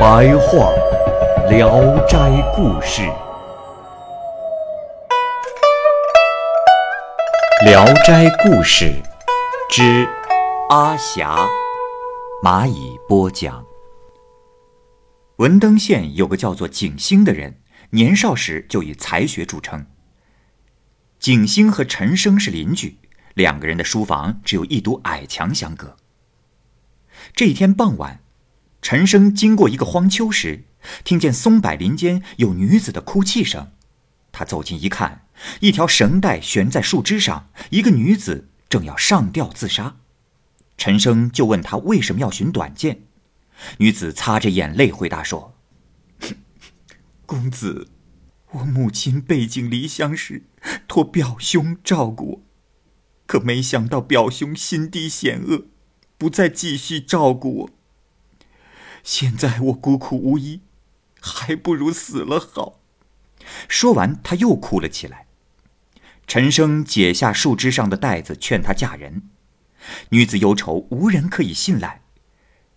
白话《聊斋故事》，《聊斋故事》之阿霞，蚂蚁播讲。文登县有个叫做景星的人，年少时就以才学著称。景星和陈生是邻居，两个人的书房只有一堵矮墙相隔。这一天傍晚，陈生经过一个荒丘时，听见松柏林间有女子的哭泣声。他走近一看，一条绳带悬在树枝上，一个女子正要上吊自杀。陈生就问他为什么要寻短见。女子擦着眼泪回答说：“ 公子，我母亲背井离乡时，托表兄照顾我，可没想到表兄心地险恶，不再继续照顾我。现在我孤苦无依，还不如死了好。”说完，他又哭了起来。陈生解下树枝上的带子，劝她嫁人。女子忧愁，无人可以信赖。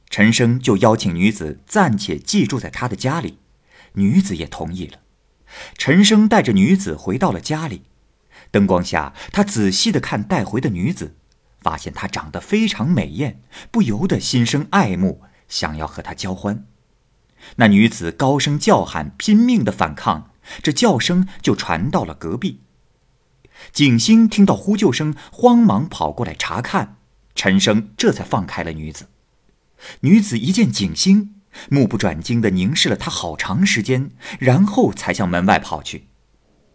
陈生就邀请女子暂且寄住在他的家里，女子也同意了。陈生带着女子回到了家里，灯光下，他仔细的看带回的女子，发现她长得非常美艳，不由得心生爱慕，想要和他交欢。那女子高声叫喊，拼命的反抗，这叫声就传到了隔壁。景星听到呼救声，慌忙跑过来查看，陈生这才放开了女子。女子一见景星，目不转睛的凝视了他好长时间，然后才向门外跑去。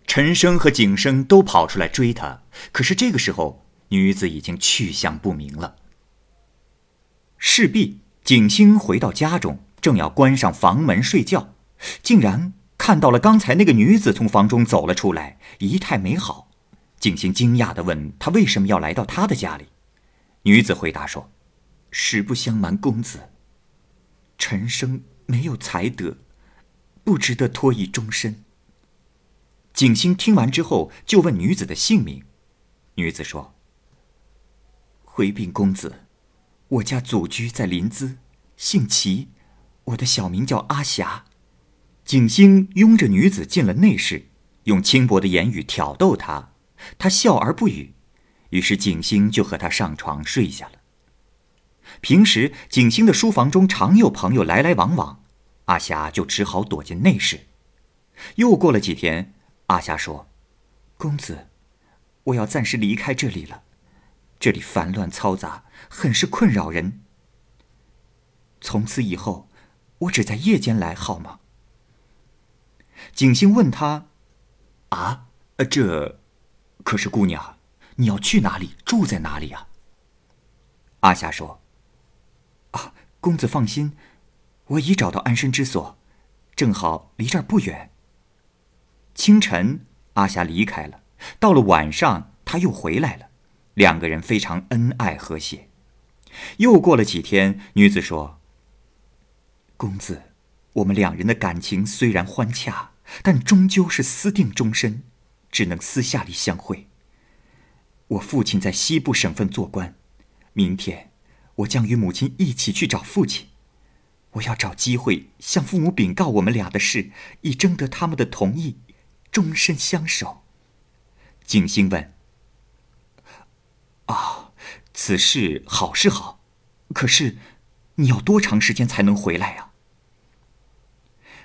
陈生和景生都跑出来追他，可是这个时候，女子已经去向不明了。势必，景星回到家中，正要关上房门睡觉，竟然看到了刚才那个女子从房中走了出来，仪态美好。景星惊讶地问她为什么要来到他的家里，女子回答说。实不相瞒，公子，陈生没有才德，不值得托以终身。景星听完之后，就问女子的姓名。女子说：“回禀公子，我家祖居在临淄，姓齐，我的小名叫阿霞。”景星拥着女子进了内室，用轻薄的言语挑逗她，她笑而不语。于是景星就和她上床睡下了。平时景星的书房中常有朋友来来往往，阿霞就只好躲进内室。又过了几天，阿霞说：“公子，我要暂时离开这里了，这里烦乱嘈杂，很是困扰人。从此以后，我只在夜间来，好吗？”景星问他：“啊，这，可是姑娘，你要去哪里？住在哪里呀？”阿霞说。啊公子放心，我已找到安身之所，正好离这儿不远。清晨，阿霞离开了。到了晚上，他又回来了，两个人非常恩爱和谐。又过了几天，女子说：“公子，我们两人的感情虽然欢洽，但终究是私定终身，只能私下里相会。我父亲在西部省份做官，明天。”我将与母亲一起去找父亲，我要找机会向父母禀告我们俩的事，以征得他们的同意，终身相守。景星问：“，此事好是好，可是你要多长时间才能回来呀？”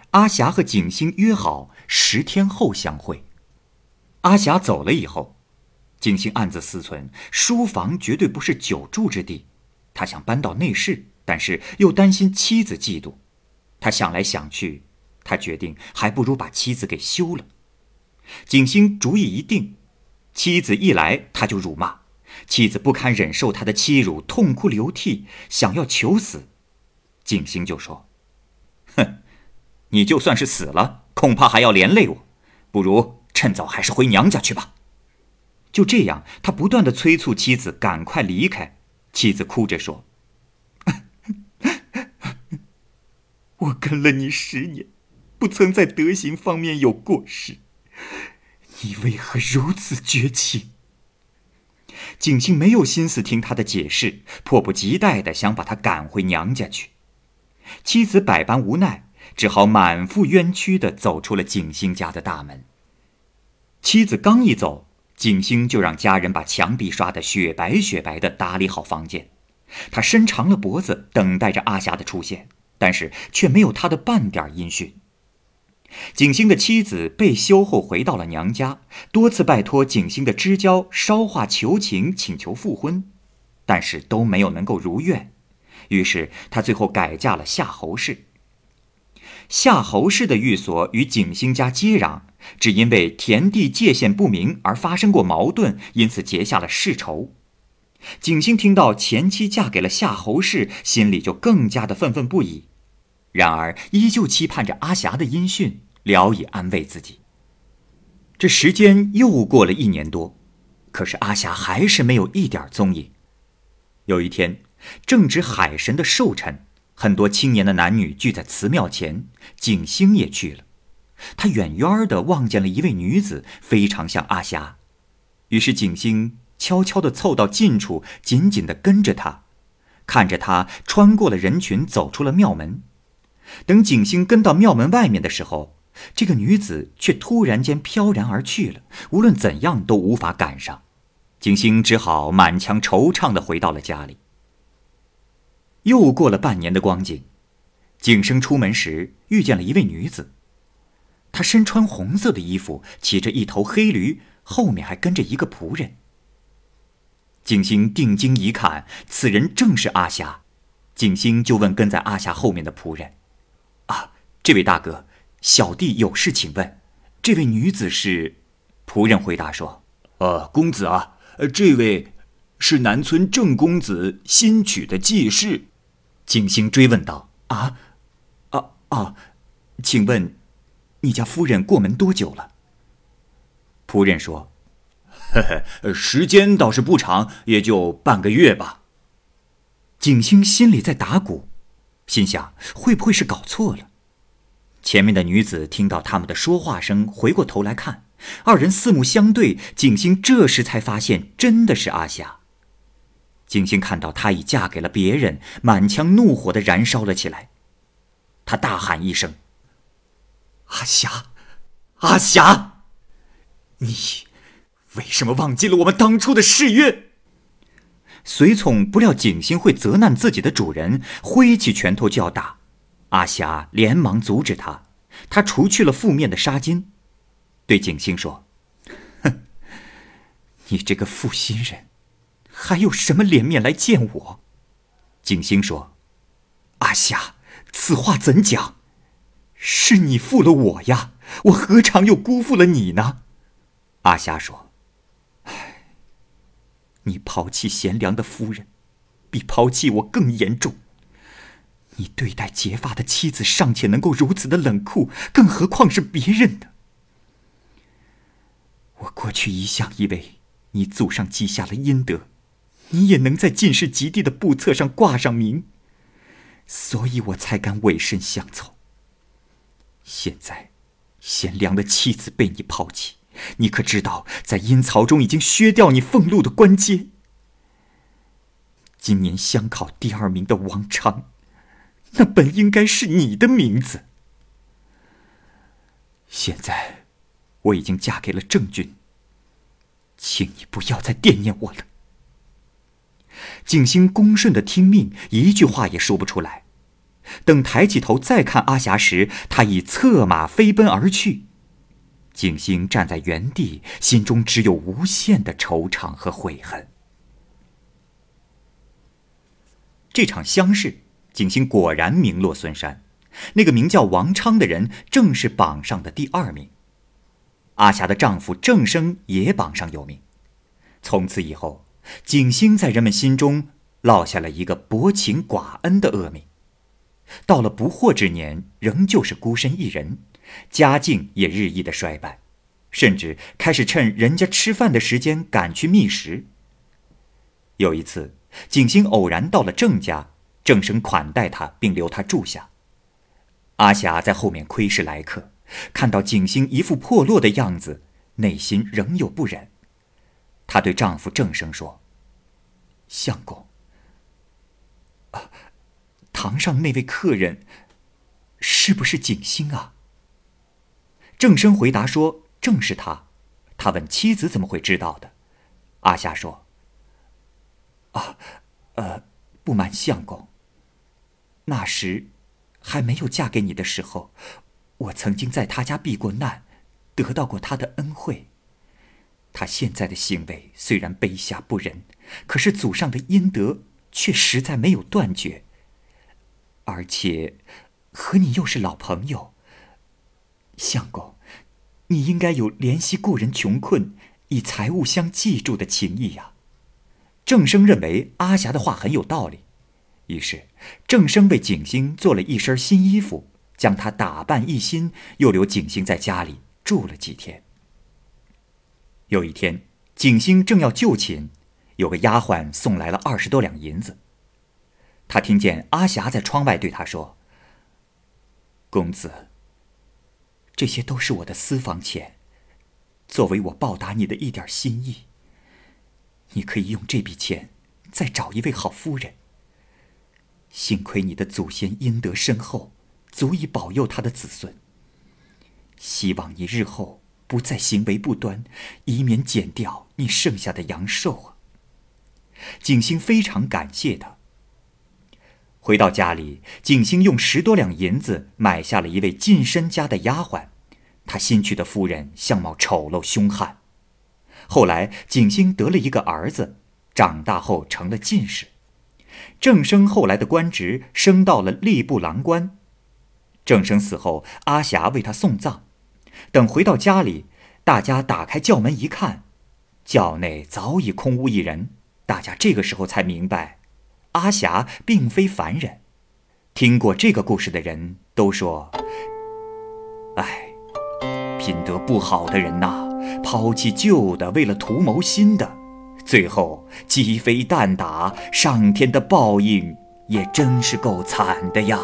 阿霞和景星约好十天后相会。阿霞走了以后，景星暗自思忖：书房绝对不是久住之地。他想搬到内室，但是又担心妻子嫉妒。他想来想去，他决定还不如把妻子给休了。景星主意一定，妻子一来他就辱骂，妻子不堪忍受他的欺辱，痛哭流涕，想要求死。景星就说：“哼，你就算是死了，恐怕还要连累我，不如趁早还是回娘家去吧。”就这样，他不断的催促妻子赶快离开。妻子哭着说：“ 我跟了你十年，不曾在德行方面有过失，你为何如此绝情？”景星没有心思听他的解释，迫不及待的想把他赶回娘家去。妻子百般无奈，只好满腹冤屈的走出了景星家的大门。妻子刚一走，景星就让家人把墙壁刷得雪白雪白的，打理好房间。他伸长了脖子，等待着阿霞的出现，但是却没有他的半点音讯。景星的妻子被休后回到了娘家，多次拜托景星的知交捎话求情，请求复婚，但是都没有能够如愿。于是他最后改嫁了夏侯氏。夏侯氏的寓所与景星家接壤，只因为田地界限不明而发生过矛盾，因此结下了世仇。景星听到前妻嫁给了夏侯氏，心里就更加的愤愤不已。然而，依旧期盼着阿霞的音讯，聊以安慰自己。这时间又过了一年多，可是阿霞还是没有一点踪影。有一天，正值海神的寿辰，很多青年的男女聚在祠庙前，景星也去了。他远远的望见了一位女子，非常像阿霞，于是景星悄悄地凑到近处，紧紧地跟着她，看着她穿过了人群，走出了庙门。等景星跟到庙门外面的时候，这个女子却突然间飘然而去了，无论怎样都无法赶上。景星只好满腔惆怅地回到了家里。又过了半年的光景，景生出门时遇见了一位女子，她身穿红色的衣服，骑着一头黑驴，后面还跟着一个仆人。景星定睛一看，此人正是阿霞，景星就问跟在阿霞后面的仆人。这位大哥，小弟有事请问，这位女子是？仆人回答说：“呃，公子啊，呃这位是南村郑公子新娶的继室。”景星追问道：“啊，啊啊，请问，你家夫人过门多久了？”仆人说：“呵呵，时间倒是不长，也就半个月吧。”景星心里在打鼓，心想会不会是搞错了？前面的女子听到他们的说话声，回过头来看，二人四目相对。景星这时才发现，真的是阿霞。景星看到她已嫁给了别人，满腔怒火的燃烧了起来。他大喊一声：“阿霞，阿霞，你为什么忘记了我们当初的誓约？”随从不料景星会责难自己的主人，挥起拳头就要打。阿霞连忙阻止他，他除去了负面的纱巾，对景星说：“哼，你这个负心人，还有什么脸面来见我？”景星说：“阿霞，此话怎讲？是你负了我呀，我何尝又辜负了你呢？”阿霞说：“唉，你抛弃贤良的夫人，比抛弃我更严重。”你对待结发的妻子尚且能够如此的冷酷，更何况是别人呢？我过去一向以为你祖上积下了阴德，你也能在进士及第的簿册上挂上名，所以我才敢委身相从。现在，贤良的妻子被你抛弃，你可知道，在阴曹中已经削掉你俸禄的官阶？今年乡考第二名的王昌。那本应该是你的名字。现在我已经嫁给了郑军，请你不要再惦念我了。景星恭顺的听命，一句话也说不出来。等抬起头再看阿霞时，他已策马飞奔而去。景星站在原地，心中只有无限的惆怅和悔恨。这场相识。景星果然名落孙山，那个名叫王昌的人正是榜上的第二名。阿霞的丈夫郑生也榜上有名。从此以后，景星在人们心中落下了一个薄情寡恩的恶名。到了不惑之年，仍旧是孤身一人，家境也日益的衰败，甚至开始趁人家吃饭的时间赶去觅食。有一次，景星偶然到了郑家，郑生款待他，并留他住下。阿霞在后面窥视来客，看到景星一副破落的样子，内心仍有不忍。她对丈夫郑生说：“相公，啊。”堂上那位客人，是不是景星啊？郑生回答说：“正是他。”他问妻子怎么会知道的？阿霞说：“啊，呃，不瞒相公，那时还没有嫁给你的时候，我曾经在他家避过难，得到过他的恩惠。他现在的行为虽然卑下不仁，可是祖上的阴德却实在没有断绝。”而且，和你又是老朋友，相公，你应该有怜惜故人穷困，以财物相济助的情谊呀。郑生认为阿霞的话很有道理，于是郑生为景星做了一身新衣服，将她打扮一新，又留景星在家里住了几天。有一天，景星正要就寝，有个丫鬟送来了二十多两银子。他听见阿霞在窗外对他说：“公子，这些都是我的私房钱，作为我报答你的一点心意。你可以用这笔钱再找一位好夫人。幸亏你的祖先阴德深厚，足以保佑他的子孙。希望你日后不再行为不端，以免减掉你剩下的阳寿啊。”景星非常感谢他。回到家里，景星用十多两银子买下了一位近身家的丫鬟。他新娶的夫人相貌丑陋凶悍。后来，景星得了一个儿子，长大后成了进士。郑生后来的官职升到了吏部郎官。郑生死后，阿霞为他送葬。等回到家里，大家打开轿门一看，轿内早已空无一人。大家这个时候才明白。阿霞并非凡人，听过这个故事的人都说：“哎，品德不好的人呐，抛弃旧的，为了图谋新的，最后鸡飞蛋打，上天的报应也真是够惨的呀。”